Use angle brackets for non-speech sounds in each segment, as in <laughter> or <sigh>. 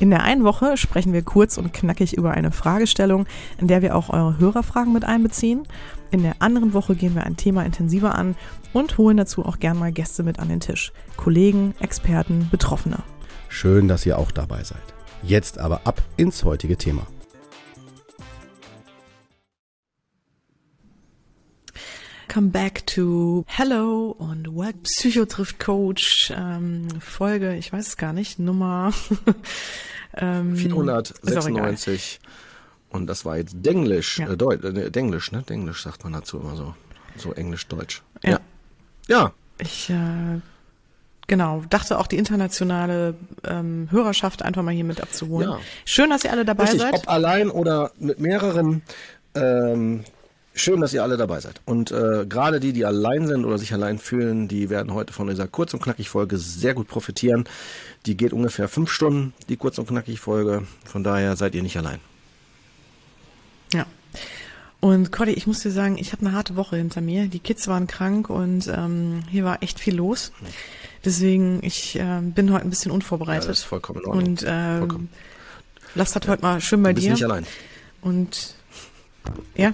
In der einen Woche sprechen wir kurz und knackig über eine Fragestellung, in der wir auch eure Hörerfragen mit einbeziehen. In der anderen Woche gehen wir ein Thema intensiver an und holen dazu auch gern mal Gäste mit an den Tisch. Kollegen, Experten, Betroffene. Schön, dass ihr auch dabei seid. Jetzt aber ab ins heutige Thema. Come back to Hello und What Psycho trifft Coach ähm, Folge, ich weiß es gar nicht, Nummer <laughs> ähm, 496 und das war jetzt Denglisch, ja. äh, Deut, äh, Denglisch, ne? Denglisch sagt man dazu immer so, so Englisch-Deutsch. Ja. ja. Ja. Ich äh, genau, dachte auch die internationale ähm, Hörerschaft einfach mal hier mit abzuholen. Ja. Schön, dass ihr alle dabei Richtig, seid. Ob allein oder mit mehreren. Ähm, schön, dass ihr alle dabei seid. Und äh, gerade die, die allein sind oder sich allein fühlen, die werden heute von dieser kurz und knackig Folge sehr gut profitieren. Die geht ungefähr fünf Stunden, die kurz und knackig Folge. Von daher seid ihr nicht allein. Ja. Und Cody, ich muss dir sagen, ich habe eine harte Woche hinter mir. Die Kids waren krank und ähm, hier war echt viel los. Deswegen, ich äh, bin heute ein bisschen unvorbereitet. Ja, das ist vollkommen in Ordnung. Und äh, vollkommen. Lass das ja. heute mal schön bei du bist dir. nicht allein. Und ja.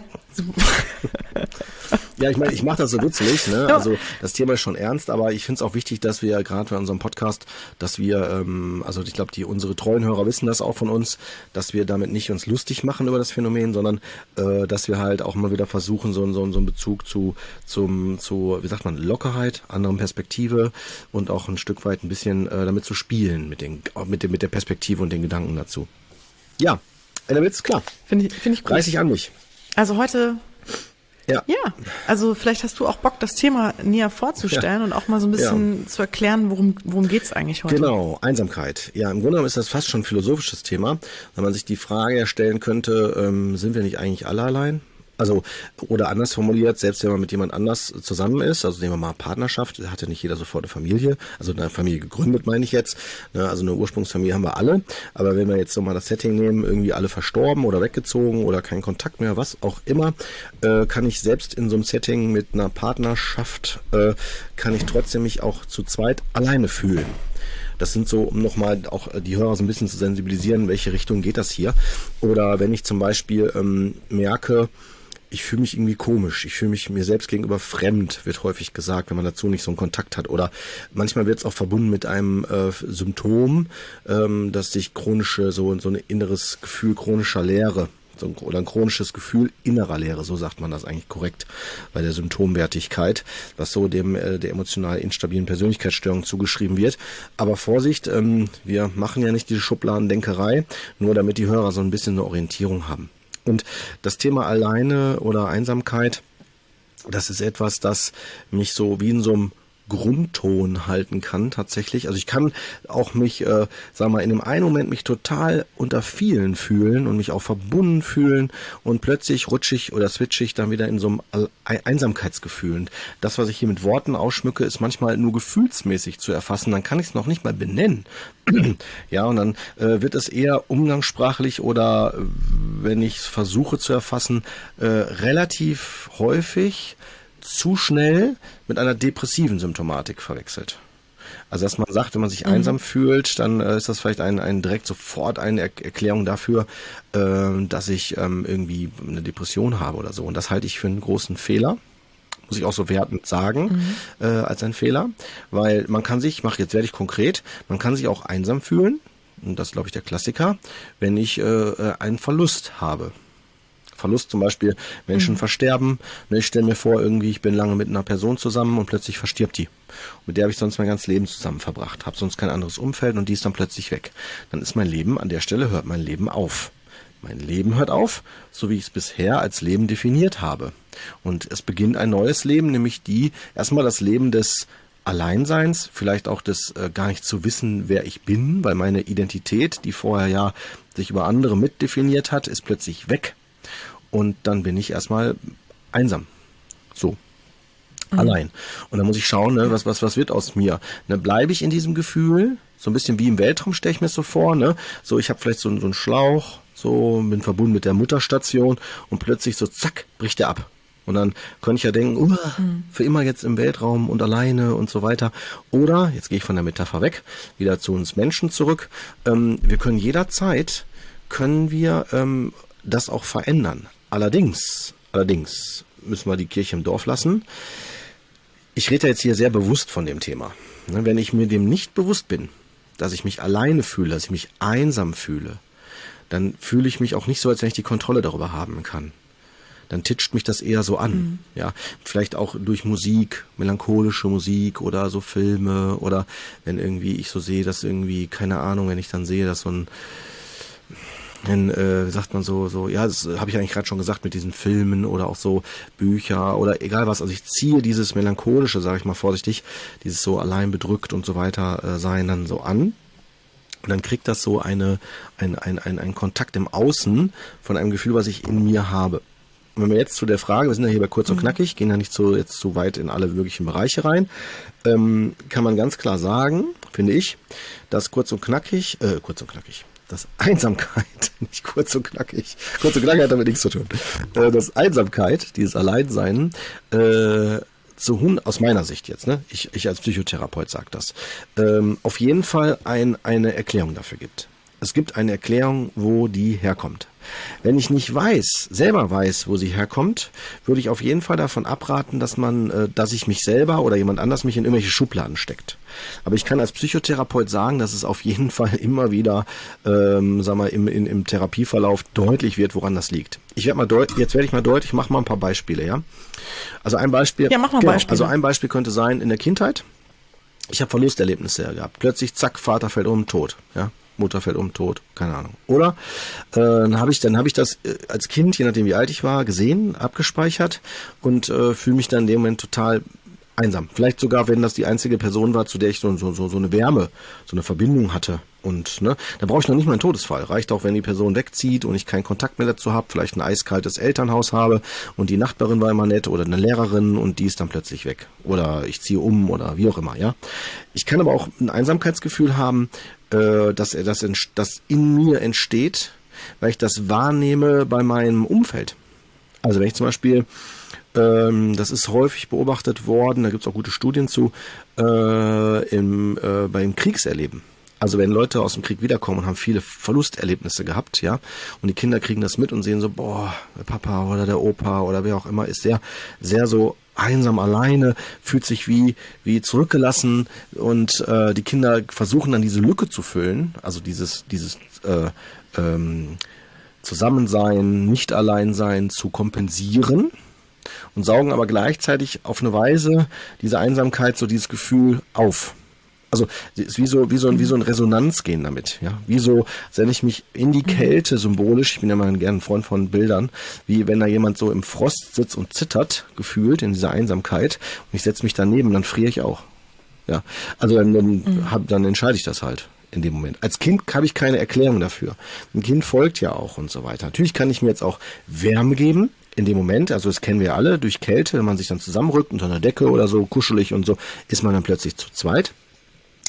ja, ich meine, ich mache das so witzig, ne? Also das Thema ist schon ernst, aber ich finde es auch wichtig, dass wir gerade bei unserem Podcast, dass wir, ähm, also ich glaube, die unsere treuen Hörer wissen das auch von uns, dass wir damit nicht uns lustig machen über das Phänomen, sondern äh, dass wir halt auch mal wieder versuchen, so, so, so einen Bezug zu, zum, zu, wie sagt man, Lockerheit, anderen Perspektive und auch ein Stück weit ein bisschen äh, damit zu spielen, mit, den, mit, dem, mit der Perspektive und den Gedanken dazu. Ja, der Witz, klar. Finde ich, find ich gut. Reiß ich an mich. Also heute ja. ja, also vielleicht hast du auch Bock, das Thema näher vorzustellen ja. und auch mal so ein bisschen ja. zu erklären, worum, worum geht's eigentlich heute? Genau, Einsamkeit. Ja, im Grunde genommen ist das fast schon ein philosophisches Thema, wenn man sich die Frage stellen könnte, ähm, sind wir nicht eigentlich alle allein? Also, oder anders formuliert, selbst wenn man mit jemand anders zusammen ist, also nehmen wir mal Partnerschaft, hat ja nicht jeder sofort eine Familie, also eine Familie gegründet, meine ich jetzt. Ne, also eine Ursprungsfamilie haben wir alle. Aber wenn wir jetzt nochmal das Setting nehmen, irgendwie alle verstorben oder weggezogen oder kein Kontakt mehr, was auch immer, äh, kann ich selbst in so einem Setting mit einer Partnerschaft, äh, kann ich trotzdem mich auch zu zweit alleine fühlen. Das sind so, um nochmal auch die Hörer so ein bisschen zu sensibilisieren, welche Richtung geht das hier. Oder wenn ich zum Beispiel ähm, merke, ich fühle mich irgendwie komisch, ich fühle mich mir selbst gegenüber fremd, wird häufig gesagt, wenn man dazu nicht so einen Kontakt hat. Oder manchmal wird es auch verbunden mit einem äh, Symptom, ähm, dass sich chronische, so, so ein inneres Gefühl chronischer Leere so ein, oder ein chronisches Gefühl innerer Leere, so sagt man das eigentlich korrekt bei der Symptomwertigkeit, was so dem äh, der emotional instabilen Persönlichkeitsstörung zugeschrieben wird. Aber Vorsicht, ähm, wir machen ja nicht diese Schubladendenkerei, nur damit die Hörer so ein bisschen eine Orientierung haben. Und das Thema alleine oder Einsamkeit, das ist etwas, das mich so wie in so einem Grundton halten kann tatsächlich. Also ich kann auch mich, äh, sag mal, in dem einen Moment mich total unter vielen fühlen und mich auch verbunden fühlen und plötzlich rutsche ich oder switche ich dann wieder in so einem Einsamkeitsgefühl. Und das, was ich hier mit Worten ausschmücke, ist manchmal nur gefühlsmäßig zu erfassen. Dann kann ich es noch nicht mal benennen. <clears throat> ja, und dann äh, wird es eher umgangssprachlich oder äh, wenn ich es versuche zu erfassen, äh, relativ häufig zu schnell mit einer depressiven Symptomatik verwechselt. Also dass man sagt, wenn man sich mhm. einsam fühlt, dann äh, ist das vielleicht ein, ein direkt sofort eine er Erklärung dafür, äh, dass ich ähm, irgendwie eine Depression habe oder so. Und das halte ich für einen großen Fehler. Muss ich auch so wertend sagen, mhm. äh, als ein Fehler. Weil man kann sich, ich mache jetzt werde ich konkret, man kann sich auch einsam fühlen, und das ist, glaube ich, der Klassiker, wenn ich äh, äh einen Verlust habe. Verlust zum Beispiel, Menschen mhm. versterben. Ne, ich stelle mir vor, irgendwie, ich bin lange mit einer Person zusammen und plötzlich verstirbt die. Und mit der habe ich sonst mein ganzes Leben zusammen verbracht, habe sonst kein anderes Umfeld und die ist dann plötzlich weg. Dann ist mein Leben, an der Stelle hört mein Leben auf. Mein Leben hört auf, so wie ich es bisher als Leben definiert habe. Und es beginnt ein neues Leben, nämlich die, erstmal das Leben des Alleinseins, vielleicht auch das äh, gar nicht zu wissen, wer ich bin, weil meine Identität, die vorher ja sich über andere mitdefiniert hat, ist plötzlich weg. Und dann bin ich erstmal einsam. So. Mhm. Allein. Und dann muss ich schauen, ne, was, was, was wird aus mir? Ne, bleibe ich in diesem Gefühl? So ein bisschen wie im Weltraum stelle ich mir so vor, ne? So, ich habe vielleicht so, so einen Schlauch, so, bin verbunden mit der Mutterstation und plötzlich so, zack, bricht der ab. Und dann könnte ich ja denken, uh, für immer jetzt im Weltraum und alleine und so weiter. Oder, jetzt gehe ich von der Metapher weg, wieder zu uns Menschen zurück. Ähm, wir können jederzeit, können wir ähm, das auch verändern. Allerdings, allerdings müssen wir die Kirche im Dorf lassen. Ich rede jetzt hier sehr bewusst von dem Thema. Ne, wenn ich mir dem nicht bewusst bin, dass ich mich alleine fühle, dass ich mich einsam fühle, dann fühle ich mich auch nicht so, als wenn ich die Kontrolle darüber haben kann. Dann titscht mich das eher so an. Mhm. Ja, vielleicht auch durch Musik, melancholische Musik oder so Filme oder wenn irgendwie ich so sehe, dass irgendwie, keine Ahnung, wenn ich dann sehe, dass so ein dann äh, sagt man so, so, ja, das habe ich eigentlich gerade schon gesagt mit diesen Filmen oder auch so Bücher oder egal was. Also ich ziehe dieses melancholische, sage ich mal vorsichtig, dieses so allein bedrückt und so weiter äh, sein dann so an. Und dann kriegt das so eine, ein, ein, ein, ein Kontakt im Außen von einem Gefühl, was ich in mir habe. Und wenn wir jetzt zu der Frage, wir sind ja hier bei kurz und mhm. knackig, gehen ja nicht so jetzt so weit in alle möglichen Bereiche rein, ähm, kann man ganz klar sagen, finde ich, dass kurz und knackig, äh, kurz und knackig, dass Einsamkeit, <laughs> nicht kurz und knackig, kurz und knackig hat damit nichts zu tun, äh, dass Einsamkeit, dieses Alleinsein, äh, zu Hund, aus meiner Sicht jetzt, ne? ich, ich als Psychotherapeut sage das, ähm, auf jeden Fall ein, eine Erklärung dafür gibt. Es gibt eine Erklärung, wo die herkommt. Wenn ich nicht weiß, selber weiß, wo sie herkommt, würde ich auf jeden Fall davon abraten, dass man, äh, dass ich mich selber oder jemand anders mich in irgendwelche Schubladen steckt. Aber ich kann als Psychotherapeut sagen, dass es auf jeden <laughs> Fall immer wieder, ähm, sag mal, im, im, im Therapieverlauf deutlich wird, woran das liegt. Ich werde mal deutlich, jetzt werde ich mal deutlich, mach mal ein paar Beispiele, ja. Also ein Beispiel. Ja, mach mal genau, Beispiele. Also ein Beispiel könnte sein in der Kindheit. Ich habe Verlusterlebnisse gehabt. Plötzlich, zack, Vater fällt um, tot. Ja, Mutter fällt um, tot, keine Ahnung. Oder äh, dann habe ich, habe ich das äh, als Kind, je nachdem wie alt ich war, gesehen, abgespeichert und äh, fühle mich dann in dem Moment total einsam. Vielleicht sogar, wenn das die einzige Person war, zu der ich so, so, so eine Wärme, so eine Verbindung hatte. Und ne, da brauche ich noch nicht mal einen Todesfall. Reicht auch, wenn die Person wegzieht und ich keinen Kontakt mehr dazu habe, vielleicht ein eiskaltes Elternhaus habe und die Nachbarin war immer nett oder eine Lehrerin und die ist dann plötzlich weg. Oder ich ziehe um oder wie auch immer, ja. Ich kann aber auch ein Einsamkeitsgefühl haben, äh, dass er das, das in mir entsteht, weil ich das wahrnehme bei meinem Umfeld. Also wenn ich zum Beispiel ähm, das ist häufig beobachtet worden, da gibt es auch gute Studien zu, äh, im, äh, beim Kriegserleben. Also wenn Leute aus dem Krieg wiederkommen und haben viele Verlusterlebnisse gehabt, ja, und die Kinder kriegen das mit und sehen so, boah, der Papa oder der Opa oder wer auch immer ist sehr, sehr so einsam alleine, fühlt sich wie, wie zurückgelassen und äh, die Kinder versuchen dann diese Lücke zu füllen, also dieses, dieses äh, ähm, Zusammensein, nicht allein sein zu kompensieren und saugen aber gleichzeitig auf eine Weise diese Einsamkeit, so dieses Gefühl auf. Also ist wie so wie so ein wie so ein Resonanz gehen damit, ja. Wie so, wenn ich mich in die Kälte symbolisch, ich bin ja mal gerne ein Freund von Bildern, wie wenn da jemand so im Frost sitzt und zittert, gefühlt in dieser Einsamkeit und ich setze mich daneben, dann friere ich auch. Ja. Also dann dann, mhm. hab, dann entscheide ich das halt in dem Moment. Als Kind habe ich keine Erklärung dafür. Ein Kind folgt ja auch und so weiter. Natürlich kann ich mir jetzt auch Wärme geben, in dem Moment, also das kennen wir alle, durch Kälte, wenn man sich dann zusammenrückt unter einer Decke oder so, kuschelig und so, ist man dann plötzlich zu zweit.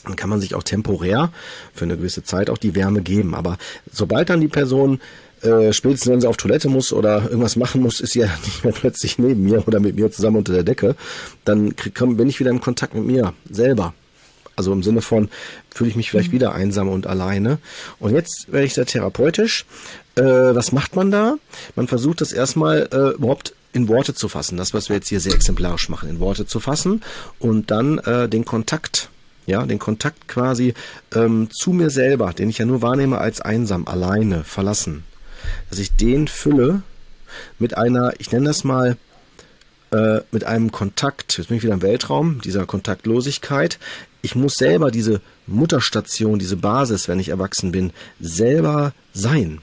Dann kann man sich auch temporär für eine gewisse Zeit auch die Wärme geben. Aber sobald dann die Person äh, spätestens wenn sie auf Toilette muss oder irgendwas machen muss, ist sie ja <laughs> nicht mehr plötzlich neben mir oder mit mir zusammen unter der Decke, dann krieg, komm, bin ich wieder im Kontakt mit mir selber. Also im Sinne von, fühle ich mich vielleicht mhm. wieder einsam und alleine. Und jetzt werde ich sehr therapeutisch. Äh, was macht man da? Man versucht das erstmal äh, überhaupt in Worte zu fassen. Das, was wir jetzt hier sehr exemplarisch machen, in Worte zu fassen und dann äh, den Kontakt ja, den Kontakt quasi ähm, zu mir selber, den ich ja nur wahrnehme als einsam, alleine, verlassen, dass ich den fülle mit einer, ich nenne das mal, äh, mit einem Kontakt, jetzt bin ich wieder im Weltraum, dieser Kontaktlosigkeit, ich muss selber diese Mutterstation, diese Basis, wenn ich erwachsen bin, selber sein.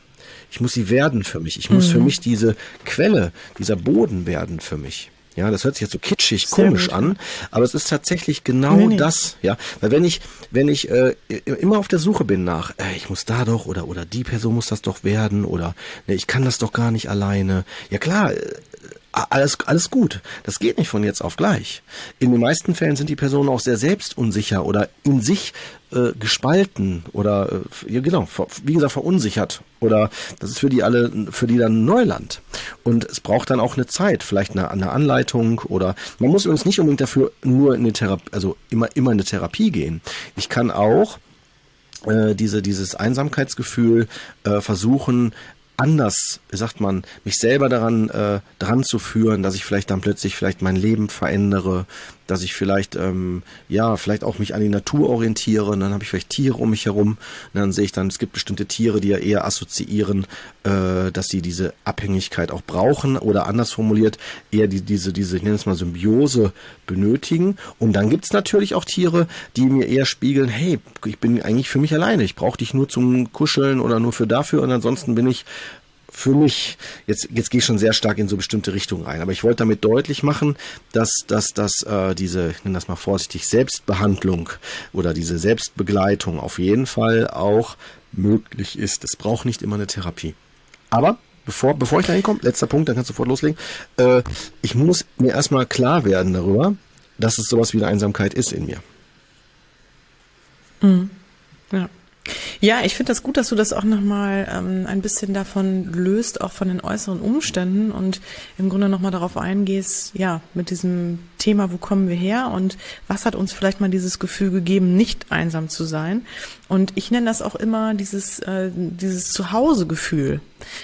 Ich muss sie werden für mich. Ich muss mhm. für mich diese Quelle, dieser Boden werden für mich. Ja, das hört sich jetzt so kitschig, Sehr komisch gut. an, aber es ist tatsächlich genau nee, nee. das. Ja, weil wenn ich, wenn ich äh, immer auf der Suche bin nach, äh, ich muss da doch oder oder die Person muss das doch werden oder ne, ich kann das doch gar nicht alleine. Ja klar, äh, alles, alles gut. Das geht nicht von jetzt auf gleich. In den meisten Fällen sind die Personen auch sehr selbstunsicher oder in sich äh, gespalten oder äh, ja, genau, wie gesagt, verunsichert. Oder das ist für die alle, für die dann Neuland. Und es braucht dann auch eine Zeit, vielleicht eine, eine Anleitung oder man muss übrigens nicht unbedingt dafür nur in eine Therapie, also immer, immer in eine Therapie gehen. Ich kann auch äh, diese, dieses Einsamkeitsgefühl äh, versuchen anders, sagt man, mich selber daran äh, dran zu führen, dass ich vielleicht dann plötzlich vielleicht mein Leben verändere, dass ich vielleicht ähm, ja vielleicht auch mich an die Natur orientiere. Und dann habe ich vielleicht Tiere um mich herum. Und dann sehe ich dann, es gibt bestimmte Tiere, die ja eher assoziieren, äh, dass sie diese Abhängigkeit auch brauchen oder anders formuliert eher die, diese diese ich nenne es mal Symbiose benötigen. Und dann gibt es natürlich auch Tiere, die mir eher spiegeln, hey, ich bin eigentlich für mich alleine. Ich brauche dich nur zum Kuscheln oder nur für dafür und ansonsten bin ich für mich, jetzt, jetzt gehe ich schon sehr stark in so bestimmte Richtungen rein, aber ich wollte damit deutlich machen, dass, dass, dass äh, diese, ich nenne das mal vorsichtig, Selbstbehandlung oder diese Selbstbegleitung auf jeden Fall auch möglich ist. Es braucht nicht immer eine Therapie. Aber bevor, bevor ich da hinkomme, letzter Punkt, dann kannst du sofort loslegen. Äh, ich muss mir erstmal klar werden darüber, dass es sowas wie eine Einsamkeit ist in mir. Mhm. Ja. Ja, ich finde das gut, dass du das auch nochmal ähm, ein bisschen davon löst, auch von den äußeren Umständen und im Grunde nochmal darauf eingehst, ja, mit diesem Thema, wo kommen wir her und was hat uns vielleicht mal dieses Gefühl gegeben, nicht einsam zu sein. Und ich nenne das auch immer dieses, äh, dieses Zuhausegefühl.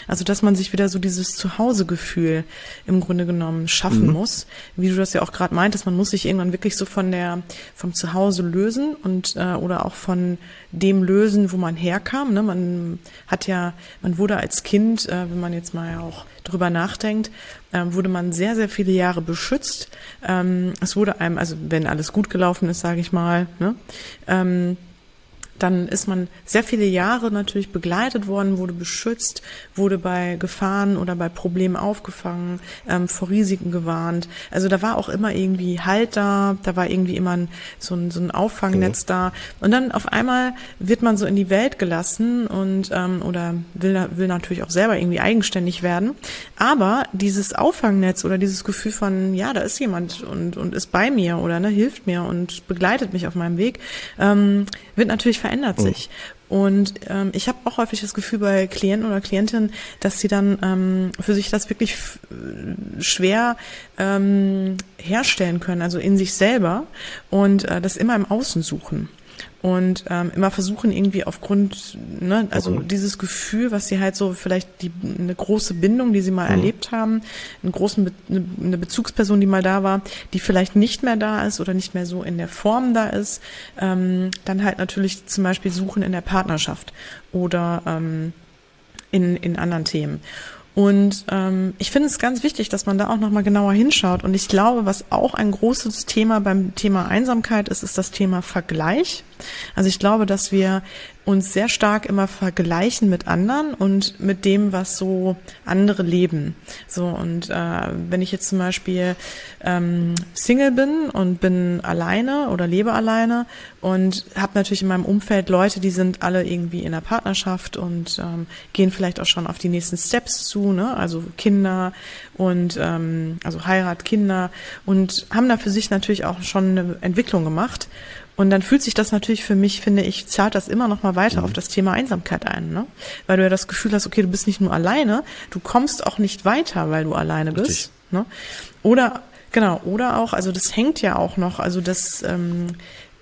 Also, dass man sich wieder so dieses Zuhausegefühl im Grunde genommen schaffen mhm. muss. Wie du das ja auch gerade meintest, man muss sich irgendwann wirklich so von der, vom Zuhause lösen und, äh, oder auch von dem lösen, wo man herkam. Ne? Man hat ja, man wurde als Kind, äh, wenn man jetzt mal auch drüber nachdenkt, äh, wurde man sehr, sehr viele Jahre beschützt. Ähm, es wurde einem, also wenn alles gut gelaufen ist, sage ich mal, ne? Dann ist man sehr viele Jahre natürlich begleitet worden, wurde beschützt, wurde bei Gefahren oder bei Problemen aufgefangen, ähm, vor Risiken gewarnt. Also da war auch immer irgendwie Halt da, da war irgendwie immer ein, so, ein, so ein Auffangnetz mhm. da. Und dann auf einmal wird man so in die Welt gelassen und ähm, oder will, will natürlich auch selber irgendwie eigenständig werden. Aber dieses Auffangnetz oder dieses Gefühl von, ja, da ist jemand und, und ist bei mir oder ne, hilft mir und begleitet mich auf meinem Weg, ähm, wird natürlich verändert mhm. sich. Und ähm, ich habe auch häufig das Gefühl bei Klienten oder Klientinnen, dass sie dann ähm, für sich das wirklich schwer ähm, herstellen können, also in sich selber und äh, das immer im Außen suchen und ähm, immer versuchen irgendwie aufgrund, ne, also mhm. dieses Gefühl, was sie halt so vielleicht die eine große Bindung, die sie mal mhm. erlebt haben, einen großen Be eine, eine Bezugsperson, die mal da war, die vielleicht nicht mehr da ist oder nicht mehr so in der Form da ist, ähm, dann halt natürlich zum Beispiel suchen in der Partnerschaft oder ähm, in in anderen Themen. Und ähm, ich finde es ganz wichtig, dass man da auch nochmal genauer hinschaut. Und ich glaube, was auch ein großes Thema beim Thema Einsamkeit ist, ist das Thema Vergleich. Also ich glaube, dass wir uns sehr stark immer vergleichen mit anderen und mit dem, was so andere leben. So und äh, wenn ich jetzt zum Beispiel ähm, Single bin und bin alleine oder lebe alleine und habe natürlich in meinem Umfeld Leute, die sind alle irgendwie in einer Partnerschaft und ähm, gehen vielleicht auch schon auf die nächsten Steps zu, ne? Also Kinder und ähm, also Heirat, Kinder und haben da für sich natürlich auch schon eine Entwicklung gemacht. Und dann fühlt sich das natürlich für mich, finde ich, zahlt das immer noch mal weiter mhm. auf das Thema Einsamkeit ein, ne? Weil du ja das Gefühl hast, okay, du bist nicht nur alleine, du kommst auch nicht weiter, weil du alleine bist. Richtig. Ne? Oder genau, oder auch, also das hängt ja auch noch, also das ähm,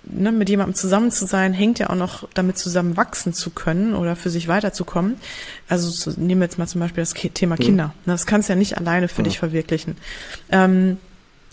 ne, mit jemandem zusammen zu sein, hängt ja auch noch damit zusammen wachsen zu können oder für sich weiterzukommen. Also nehmen wir jetzt mal zum Beispiel das Thema mhm. Kinder. Mhm. Das kannst du ja nicht alleine für ja. dich verwirklichen. Ähm,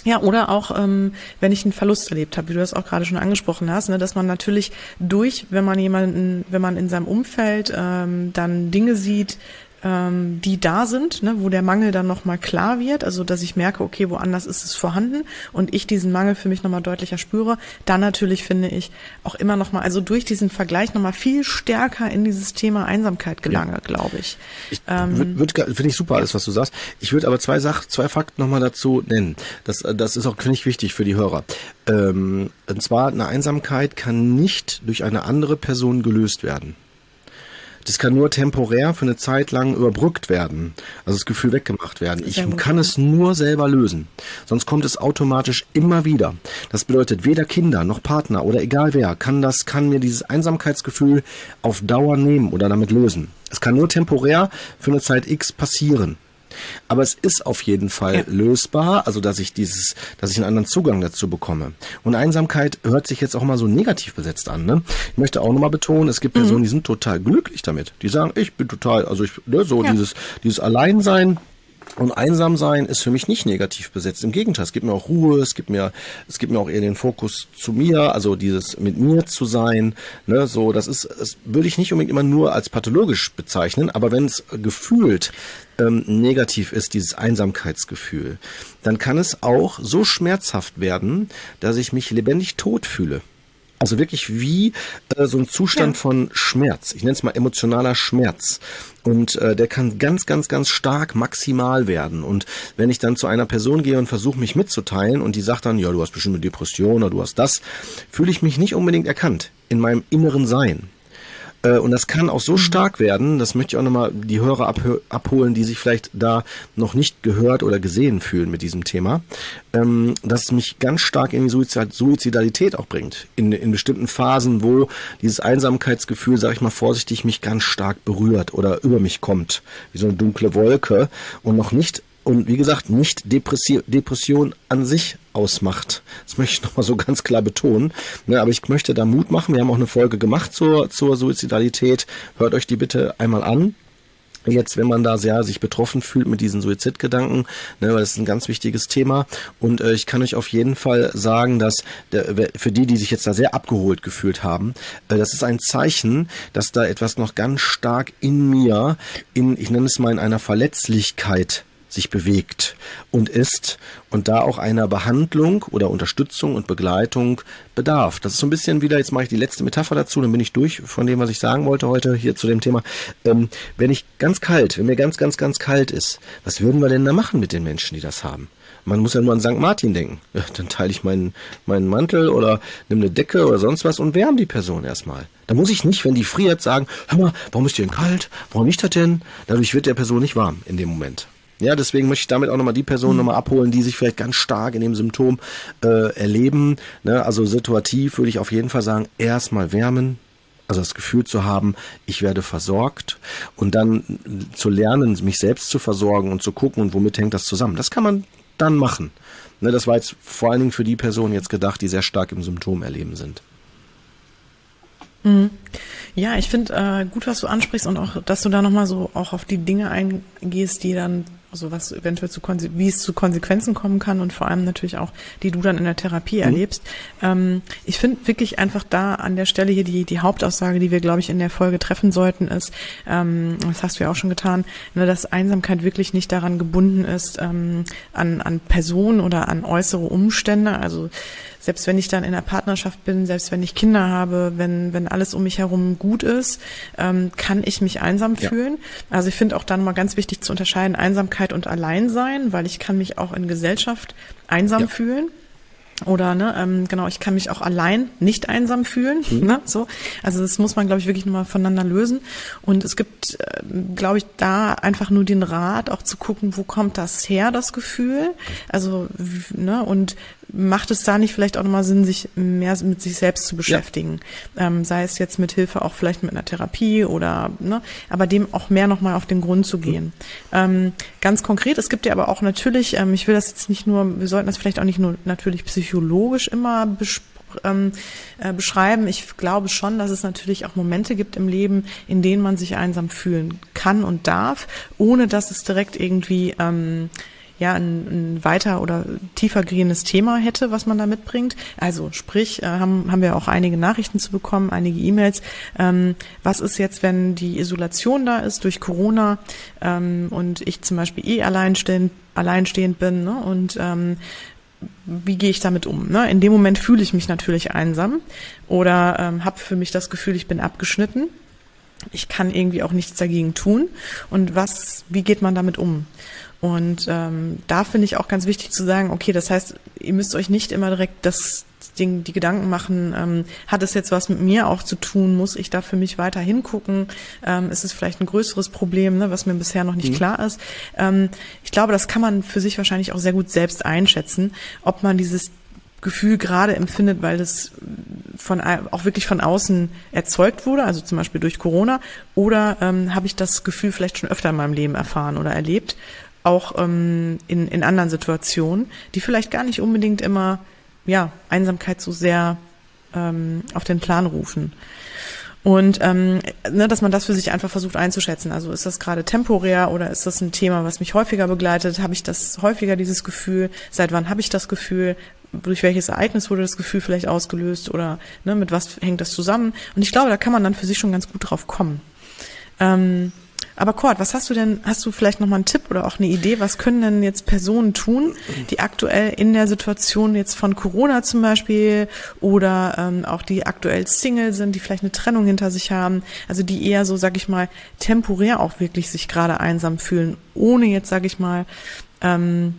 ja, oder auch, ähm, wenn ich einen Verlust erlebt habe, wie du das auch gerade schon angesprochen hast, ne, dass man natürlich durch, wenn man jemanden, wenn man in seinem Umfeld ähm, dann Dinge sieht, ähm, die da sind, ne, wo der Mangel dann nochmal klar wird, also dass ich merke, okay, woanders ist es vorhanden und ich diesen Mangel für mich nochmal deutlicher spüre, dann natürlich finde ich auch immer nochmal, also durch diesen Vergleich nochmal viel stärker in dieses Thema Einsamkeit gelange, ja. glaube ich. ich ähm, Finde ich super alles, was du sagst. Ich würde aber zwei Sachen, zwei Fakten nochmal dazu nennen. Das, das ist auch, finde ich, wichtig für die Hörer. Ähm, und zwar, eine Einsamkeit kann nicht durch eine andere Person gelöst werden. Das kann nur temporär für eine Zeit lang überbrückt werden, also das Gefühl weggemacht werden. Ich kann es nur selber lösen, sonst kommt es automatisch immer wieder. Das bedeutet, weder Kinder noch Partner oder egal wer kann das, kann mir dieses Einsamkeitsgefühl auf Dauer nehmen oder damit lösen. Es kann nur temporär für eine Zeit X passieren. Aber es ist auf jeden Fall ja. lösbar, also dass ich dieses, dass ich einen anderen Zugang dazu bekomme. Und Einsamkeit hört sich jetzt auch mal so negativ besetzt an. Ne? Ich möchte auch nochmal betonen, es gibt mhm. Personen, die sind total glücklich damit. Die sagen, ich bin total, also ich, ne, so ja. dieses, dieses Alleinsein, und einsam sein ist für mich nicht negativ besetzt. Im Gegenteil, es gibt mir auch Ruhe, es gibt mir, es gibt mir auch eher den Fokus zu mir, also dieses mit mir zu sein. Ne, so, das ist, das würde ich nicht unbedingt immer nur als pathologisch bezeichnen, aber wenn es gefühlt ähm, negativ ist, dieses Einsamkeitsgefühl, dann kann es auch so schmerzhaft werden, dass ich mich lebendig tot fühle. Also wirklich wie äh, so ein Zustand ja. von Schmerz. Ich nenne es mal emotionaler Schmerz. Und äh, der kann ganz, ganz, ganz stark maximal werden. Und wenn ich dann zu einer Person gehe und versuche mich mitzuteilen und die sagt dann, ja, du hast bestimmt eine Depression oder du hast das, fühle ich mich nicht unbedingt erkannt in meinem inneren Sein. Äh, und das kann auch so mhm. stark werden, das möchte ich auch nochmal die Hörer abholen, die sich vielleicht da noch nicht gehört oder gesehen fühlen mit diesem Thema, ähm, dass es mich ganz stark in die Suizidalität auch bringt. In, in bestimmten Phasen, wo dieses Einsamkeitsgefühl, sag ich mal vorsichtig, mich ganz stark berührt oder über mich kommt, wie so eine dunkle Wolke und noch nicht und wie gesagt nicht Depression an sich ausmacht. Das möchte ich nochmal so ganz klar betonen. Ne, aber ich möchte da Mut machen. Wir haben auch eine Folge gemacht zur, zur Suizidalität. Hört euch die bitte einmal an. Jetzt, wenn man da sehr sich betroffen fühlt mit diesen Suizidgedanken, ne, weil das ist ein ganz wichtiges Thema. Und äh, ich kann euch auf jeden Fall sagen, dass der, für die, die sich jetzt da sehr abgeholt gefühlt haben, äh, das ist ein Zeichen, dass da etwas noch ganz stark in mir, in, ich nenne es mal in einer Verletzlichkeit sich bewegt und ist und da auch einer Behandlung oder Unterstützung und Begleitung bedarf. Das ist so ein bisschen wieder, jetzt mache ich die letzte Metapher dazu, dann bin ich durch von dem, was ich sagen wollte heute hier zu dem Thema. Ähm, wenn ich ganz kalt, wenn mir ganz, ganz, ganz kalt ist, was würden wir denn da machen mit den Menschen, die das haben? Man muss ja nur an St. Martin denken. <laughs> Ja, dann teile ich meinen, meinen Mantel oder nehme eine Decke oder sonst was und wärme die Person erstmal. Da muss ich nicht, wenn die friert, sagen, hör mal, warum ist dir denn kalt? Warum nicht das denn? Dadurch wird der Person nicht warm in dem Moment. Ja, deswegen möchte ich damit auch nochmal die Personen mhm. nochmal abholen, die sich vielleicht ganz stark in dem Symptom äh, erleben. Ne? Also situativ würde ich auf jeden Fall sagen, erstmal wärmen, also das Gefühl zu haben, ich werde versorgt und dann zu lernen, mich selbst zu versorgen und zu gucken, und womit hängt das zusammen. Das kann man dann machen. Ne, das war jetzt vor allen Dingen für die Personen jetzt gedacht, die sehr stark im Symptom erleben sind. Mhm. Ja, ich finde äh, gut, was du ansprichst und auch, dass du da nochmal so auch auf die Dinge eingehst, die dann also was eventuell zu wie es zu Konsequenzen kommen kann und vor allem natürlich auch, die du dann in der Therapie mhm. erlebst. Ähm, ich finde wirklich einfach da an der Stelle hier die, die Hauptaussage, die wir, glaube ich, in der Folge treffen sollten, ist, ähm, das hast du ja auch schon getan, ne, dass Einsamkeit wirklich nicht daran gebunden ist, ähm, an, an Personen oder an äußere Umstände. Also selbst wenn ich dann in der Partnerschaft bin, selbst wenn ich Kinder habe, wenn, wenn alles um mich herum gut ist, ähm, kann ich mich einsam ja. fühlen. Also ich finde auch dann mal ganz wichtig zu unterscheiden, Einsamkeit und Alleinsein, weil ich kann mich auch in Gesellschaft einsam ja. fühlen. Oder ne, ähm, genau, ich kann mich auch allein nicht einsam fühlen. Mhm. Ne, so. Also das muss man, glaube ich, wirklich nochmal voneinander lösen. Und es gibt, äh, glaube ich, da einfach nur den Rat, auch zu gucken, wo kommt das her, das Gefühl. Also, ne, und macht es da nicht vielleicht auch nochmal Sinn, sich mehr mit sich selbst zu beschäftigen? Ja. Ähm, sei es jetzt mit Hilfe auch vielleicht mit einer Therapie oder, ne, aber dem auch mehr nochmal auf den Grund zu gehen. Mhm. Ähm, ganz konkret, es gibt ja aber auch natürlich, ähm, ich will das jetzt nicht nur, wir sollten das vielleicht auch nicht nur natürlich psychologisch immer besprechen, ähm, äh, beschreiben. Ich glaube schon, dass es natürlich auch Momente gibt im Leben, in denen man sich einsam fühlen kann und darf, ohne dass es direkt irgendwie ähm, ja ein, ein weiter oder tiefer gehendes Thema hätte, was man da mitbringt. Also sprich, äh, haben, haben wir auch einige Nachrichten zu bekommen, einige E-Mails. Ähm, was ist jetzt, wenn die Isolation da ist durch Corona ähm, und ich zum Beispiel eh alleinstehend, alleinstehend bin ne? und ähm, wie gehe ich damit um? Ne? In dem Moment fühle ich mich natürlich einsam oder ähm, habe für mich das Gefühl, ich bin abgeschnitten. Ich kann irgendwie auch nichts dagegen tun. Und was, wie geht man damit um? Und ähm, da finde ich auch ganz wichtig zu sagen, okay, das heißt, ihr müsst euch nicht immer direkt das Ding, die Gedanken machen, ähm, hat es jetzt was mit mir auch zu tun? Muss ich da für mich weiter hingucken? Ähm, ist es vielleicht ein größeres Problem, ne, was mir bisher noch nicht mhm. klar ist? Ähm, ich glaube, das kann man für sich wahrscheinlich auch sehr gut selbst einschätzen, ob man dieses Gefühl gerade empfindet, weil das von auch wirklich von außen erzeugt wurde, also zum Beispiel durch Corona, oder ähm, habe ich das Gefühl vielleicht schon öfter in meinem Leben erfahren oder erlebt, auch ähm, in, in anderen Situationen, die vielleicht gar nicht unbedingt immer ja Einsamkeit so sehr ähm, auf den Plan rufen. Und ähm, ne, dass man das für sich einfach versucht einzuschätzen. Also ist das gerade temporär oder ist das ein Thema, was mich häufiger begleitet? Habe ich das häufiger, dieses Gefühl? Seit wann habe ich das Gefühl? durch welches Ereignis wurde das Gefühl vielleicht ausgelöst oder ne, mit was hängt das zusammen? Und ich glaube, da kann man dann für sich schon ganz gut drauf kommen. Ähm, aber Kurt, was hast du denn, hast du vielleicht nochmal einen Tipp oder auch eine Idee, was können denn jetzt Personen tun, die aktuell in der Situation jetzt von Corona zum Beispiel oder ähm, auch die aktuell Single sind, die vielleicht eine Trennung hinter sich haben, also die eher so, sag ich mal, temporär auch wirklich sich gerade einsam fühlen, ohne jetzt, sag ich mal, ähm,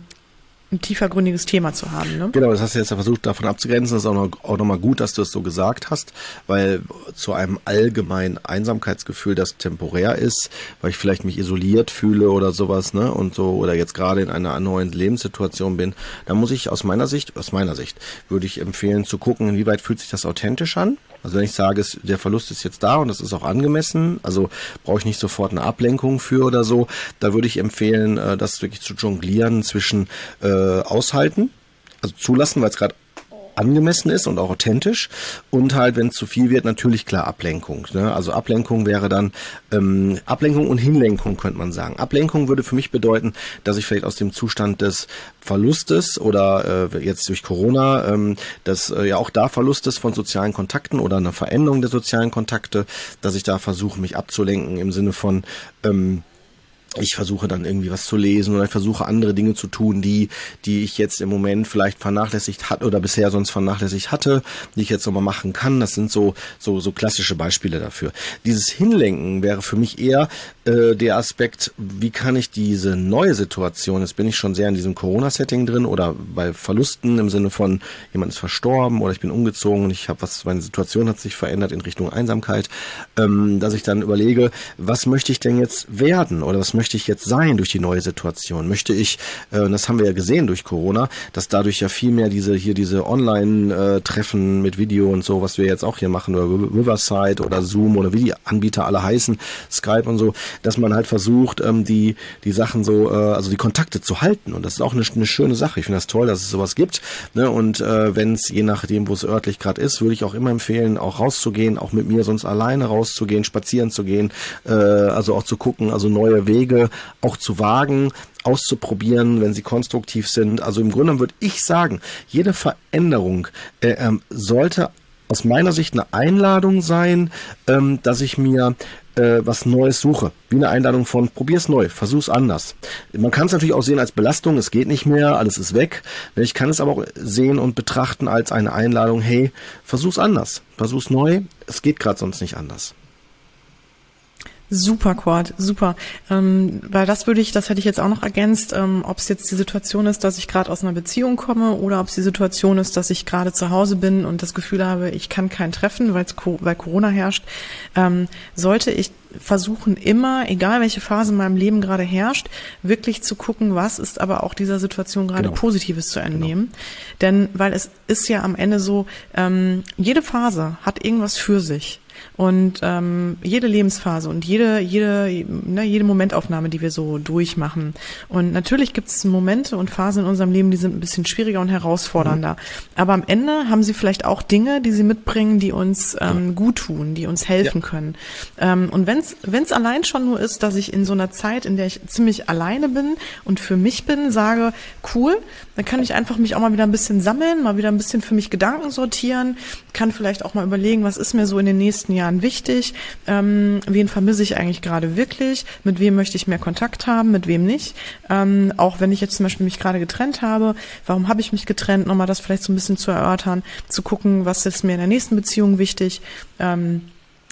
ein tiefergründiges Thema zu haben. Ne? Genau, das hast du jetzt versucht davon abzugrenzen. Das ist auch, noch, auch nochmal gut, dass du es so gesagt hast, weil zu einem allgemeinen Einsamkeitsgefühl, das temporär ist, weil ich vielleicht mich isoliert fühle oder sowas, ne, und so, oder jetzt gerade in einer neuen Lebenssituation bin, da muss ich aus meiner Sicht, aus meiner Sicht, würde ich empfehlen zu gucken, inwieweit fühlt sich das authentisch an. Also wenn ich sage, der Verlust ist jetzt da und das ist auch angemessen, also brauche ich nicht sofort eine Ablenkung für oder so, da würde ich empfehlen, äh, das wirklich zu jonglieren zwischen äh, aushalten, also zulassen, weil es gerade angemessen ist und auch authentisch. Und halt, wenn es zu viel wird, natürlich klar Ablenkung. Ne? Also Ablenkung wäre dann ähm, Ablenkung und Hinlenkung, könnte man sagen. Ablenkung würde für mich bedeuten, dass ich vielleicht aus dem Zustand des Verlustes oder äh, jetzt durch Corona, ähm, dass äh, ja auch da Verlustes von sozialen Kontakten oder eine Veränderung der sozialen Kontakte, dass ich da versuche, mich abzulenken im Sinne von ähm, ich versuche dann irgendwie was zu lesen oder ich versuche andere Dinge zu tun, die, die ich jetzt im Moment vielleicht vernachlässigt hat oder bisher sonst vernachlässigt hatte, die ich jetzt nochmal machen kann. Das sind so, so, so klassische Beispiele dafür. Dieses Hinlenken wäre für mich eher äh, der Aspekt, wie kann ich diese neue Situation, jetzt bin ich schon sehr in diesem Corona-Setting drin oder bei Verlusten im Sinne von jemand ist verstorben oder ich bin umgezogen und ich habe was, meine Situation hat sich verändert in Richtung Einsamkeit, ähm, dass ich dann überlege, was möchte ich denn jetzt werden oder was möchte ich jetzt sein durch die neue Situation? Möchte ich, äh, das haben wir ja gesehen durch Corona, dass dadurch ja viel mehr diese hier diese Online-Treffen mit Video und so, was wir jetzt auch hier machen, oder Riverside oder Zoom oder wie die Anbieter alle heißen, Skype und so, dass man halt versucht, ähm, die, die Sachen so, äh, also die Kontakte zu halten. Und das ist auch eine, eine schöne Sache. Ich finde das toll, dass es sowas gibt. Ne? Und äh, wenn es, je nachdem, wo es örtlich gerade ist, würde ich auch immer empfehlen, auch rauszugehen, auch mit mir sonst alleine rauszugehen, spazieren zu gehen, äh, also auch zu gucken, also neue Wege auch zu wagen, auszuprobieren, wenn sie konstruktiv sind. Also im Grunde würde ich sagen, jede Veränderung äh, ähm, sollte aus meiner Sicht eine Einladung sein, ähm, dass ich mir äh, was Neues suche. Wie eine Einladung von probier's neu, versuch's anders. Man kann es natürlich auch sehen als Belastung, es geht nicht mehr, alles ist weg. Ich kann es aber auch sehen und betrachten als eine Einladung, hey, versuch's anders, versuch's neu, es geht gerade sonst nicht anders. Super, Quad, super. Ähm, weil das würde ich, das hätte ich jetzt auch noch ergänzt, ähm, ob es jetzt die Situation ist, dass ich gerade aus einer Beziehung komme oder ob es die Situation ist, dass ich gerade zu Hause bin und das Gefühl habe, ich kann keinen treffen, weil's, weil Corona herrscht, ähm, sollte ich versuchen immer, egal welche Phase in meinem Leben gerade herrscht, wirklich zu gucken, was ist aber auch dieser Situation gerade genau. Positives zu entnehmen. Genau. Denn weil es ist ja am Ende so, ähm, jede Phase hat irgendwas für sich. Und ähm, jede Lebensphase und jede, jede, ne, jede Momentaufnahme, die wir so durchmachen. Und natürlich gibt es Momente und Phasen in unserem Leben, die sind ein bisschen schwieriger und herausfordernder. Mhm. Aber am Ende haben sie vielleicht auch Dinge, die sie mitbringen, die uns ähm, gut tun, die uns helfen ja. können. Ähm, und wenn es allein schon nur ist, dass ich in so einer Zeit, in der ich ziemlich alleine bin und für mich bin, sage, cool, dann kann ich einfach mich auch mal wieder ein bisschen sammeln, mal wieder ein bisschen für mich Gedanken sortieren, kann vielleicht auch mal überlegen, was ist mir so in den nächsten Jahren Jahren wichtig? Ähm, wen vermisse ich eigentlich gerade wirklich? Mit wem möchte ich mehr Kontakt haben? Mit wem nicht? Ähm, auch wenn ich jetzt zum Beispiel mich gerade getrennt habe, warum habe ich mich getrennt? Nochmal das vielleicht so ein bisschen zu erörtern, zu gucken, was ist mir in der nächsten Beziehung wichtig? Ähm,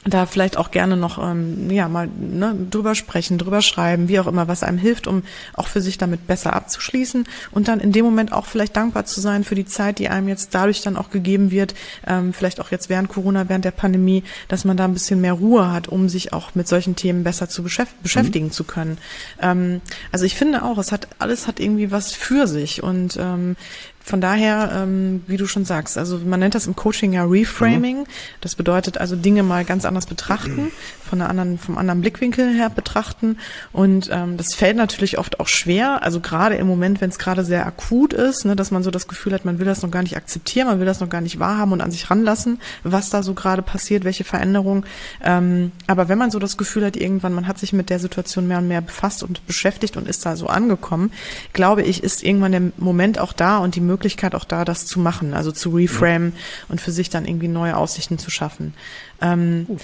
da vielleicht auch gerne noch ähm, ja mal ne, drüber sprechen, drüber schreiben, wie auch immer, was einem hilft, um auch für sich damit besser abzuschließen und dann in dem Moment auch vielleicht dankbar zu sein für die Zeit, die einem jetzt dadurch dann auch gegeben wird, ähm, vielleicht auch jetzt während Corona, während der Pandemie, dass man da ein bisschen mehr Ruhe hat, um sich auch mit solchen Themen besser zu beschäft beschäftigen mhm. zu können. Ähm, also ich finde auch, es hat alles hat irgendwie was für sich und ähm, von daher, ähm, wie du schon sagst, also man nennt das im Coaching ja Reframing. Mhm. Das bedeutet also Dinge mal ganz anders betrachten, von einer anderen, vom anderen Blickwinkel her betrachten. Und ähm, das fällt natürlich oft auch schwer. Also gerade im Moment, wenn es gerade sehr akut ist, ne, dass man so das Gefühl hat, man will das noch gar nicht akzeptieren, man will das noch gar nicht wahrhaben und an sich ranlassen, was da so gerade passiert, welche Veränderungen. Ähm, aber wenn man so das Gefühl hat, irgendwann, man hat sich mit der Situation mehr und mehr befasst und beschäftigt und ist da so angekommen, glaube ich, ist irgendwann der Moment auch da und die Möglichkeit, Möglichkeit auch da, das zu machen, also zu reframe ja. und für sich dann irgendwie neue Aussichten zu schaffen. Ähm, Gut.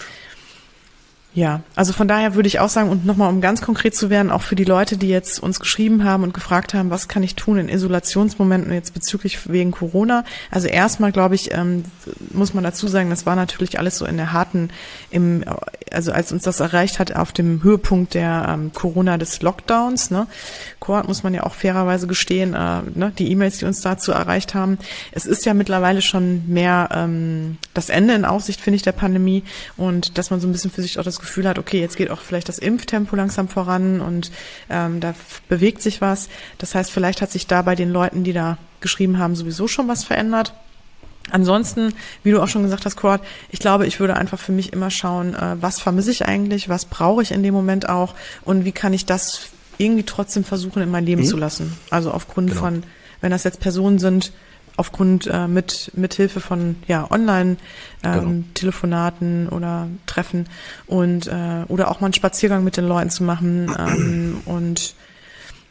Ja, also von daher würde ich auch sagen, und nochmal um ganz konkret zu werden, auch für die Leute, die jetzt uns geschrieben haben und gefragt haben, was kann ich tun in Isolationsmomenten jetzt bezüglich wegen Corona. Also erstmal, glaube ich, ähm, muss man dazu sagen, das war natürlich alles so in der harten, im, also als uns das erreicht hat, auf dem Höhepunkt der ähm, Corona des Lockdowns, ne, Court muss man ja auch fairerweise gestehen, äh, ne, die E-Mails, die uns dazu erreicht haben. Es ist ja mittlerweile schon mehr ähm, das Ende in Aussicht, finde ich, der Pandemie und dass man so ein bisschen für sich auch das Gefühl hat, okay, jetzt geht auch vielleicht das Impftempo langsam voran und ähm, da bewegt sich was. Das heißt, vielleicht hat sich da bei den Leuten, die da geschrieben haben, sowieso schon was verändert. Ansonsten, wie du auch schon gesagt hast, Cord, ich glaube, ich würde einfach für mich immer schauen, äh, was vermisse ich eigentlich, was brauche ich in dem Moment auch und wie kann ich das irgendwie trotzdem versuchen, in mein Leben mhm. zu lassen. Also aufgrund genau. von, wenn das jetzt Personen sind, aufgrund äh, mit mit Hilfe von ja Online ähm, genau. Telefonaten oder Treffen und äh, oder auch mal einen Spaziergang mit den Leuten zu machen ähm, und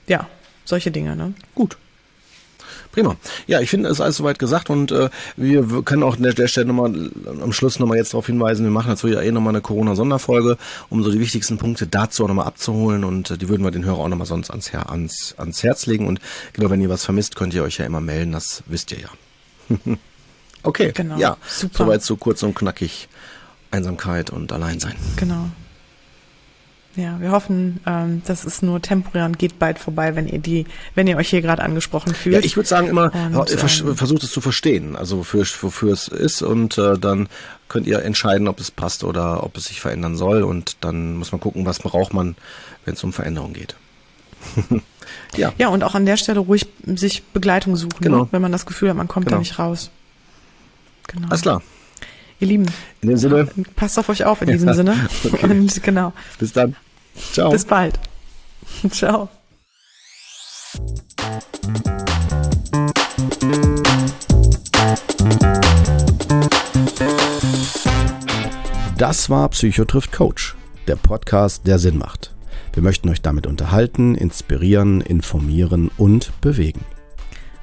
ja solche Dinge. Ne? Gut. Prima. Ja, ich finde, es ist alles soweit gesagt und äh, wir können auch an der Stelle nochmal am Schluss nochmal jetzt darauf hinweisen, wir machen dazu ja eh nochmal eine Corona-Sonderfolge, um so die wichtigsten Punkte dazu auch nochmal abzuholen und äh, die würden wir den Hörer auch nochmal sonst ans, Her ans, ans Herz legen und genau, wenn ihr was vermisst, könnt ihr euch ja immer melden, das wisst ihr ja. <laughs> okay, genau. ja, Super. soweit so kurz und knackig Einsamkeit und Alleinsein. Genau. Ja, wir hoffen, ähm, das ist nur temporär und geht bald vorbei, wenn ihr die, wenn ihr euch hier gerade angesprochen fühlt. Ja, ich würde sagen immer, und, ähm, versucht es zu verstehen, also wofür, wofür es ist und äh, dann könnt ihr entscheiden, ob es passt oder ob es sich verändern soll und dann muss man gucken, was braucht man, wenn es um Veränderung geht. <laughs> ja. Ja, und auch an der Stelle ruhig sich Begleitung suchen, ne? genau. ne? wenn man das Gefühl hat, man kommt genau. da nicht raus. Genau. Alles klar. Ihr Lieben. In dem Sinne. Passt auf euch auf in diesem Sinne. <laughs> Okay. Und genau. Bis dann. Ciao. Bis bald. <laughs> Ciao. Das war Psychotrift Coach, der Podcast, der Sinn macht. Wir möchten euch damit unterhalten, inspirieren, informieren und bewegen.